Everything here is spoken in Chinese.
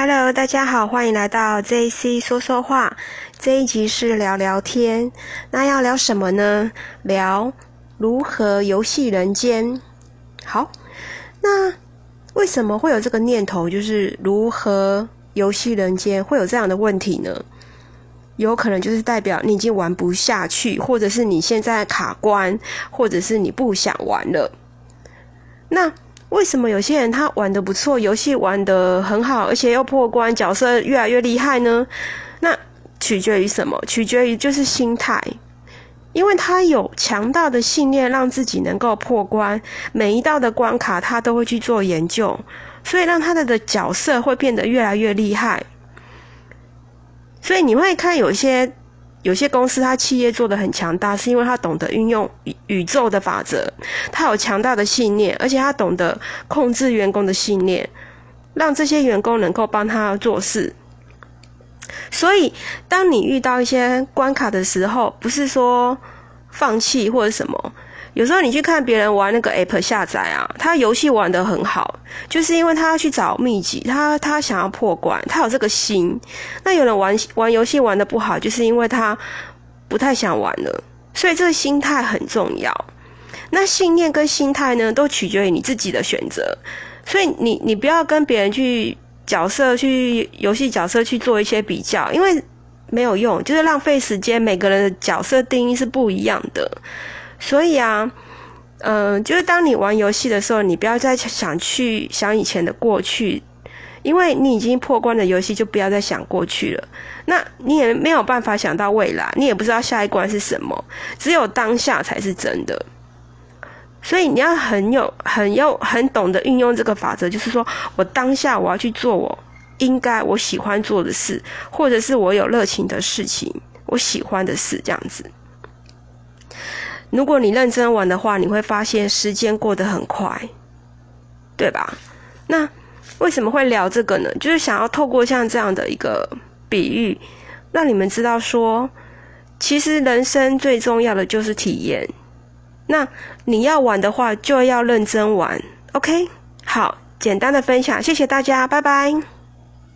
Hello，大家好，欢迎来到 JC 说说话。这一集是聊聊天，那要聊什么呢？聊如何游戏人间。好，那为什么会有这个念头，就是如何游戏人间会有这样的问题呢？有可能就是代表你已经玩不下去，或者是你现在卡关，或者是你不想玩了。那为什么有些人他玩的不错，游戏玩的很好，而且又破关，角色越来越厉害呢？那取决于什么？取决于就是心态，因为他有强大的信念，让自己能够破关，每一道的关卡他都会去做研究，所以让他的的角色会变得越来越厉害。所以你会看有些。有些公司，它企业做的很强大，是因为它懂得运用宇宇宙的法则，它有强大的信念，而且它懂得控制员工的信念，让这些员工能够帮他做事。所以，当你遇到一些关卡的时候，不是说放弃或者什么。有时候你去看别人玩那个 app 下载啊，他游戏玩得很好，就是因为他要去找秘籍，他他想要破关，他有这个心。那有人玩玩游戏玩得不好，就是因为他不太想玩了。所以这个心态很重要。那信念跟心态呢，都取决于你自己的选择。所以你你不要跟别人去角色去游戏角色去做一些比较，因为没有用，就是浪费时间。每个人的角色定义是不一样的。所以啊，嗯，就是当你玩游戏的时候，你不要再想去想以前的过去，因为你已经破关的游戏，就不要再想过去了。那你也没有办法想到未来，你也不知道下一关是什么，只有当下才是真的。所以你要很有、很有、很懂得运用这个法则，就是说我当下我要去做我应该、我喜欢做的事，或者是我有热情的事情，我喜欢的事，这样子。如果你认真玩的话，你会发现时间过得很快，对吧？那为什么会聊这个呢？就是想要透过像这样的一个比喻，让你们知道说，其实人生最重要的就是体验。那你要玩的话，就要认真玩。OK，好，简单的分享，谢谢大家，拜拜。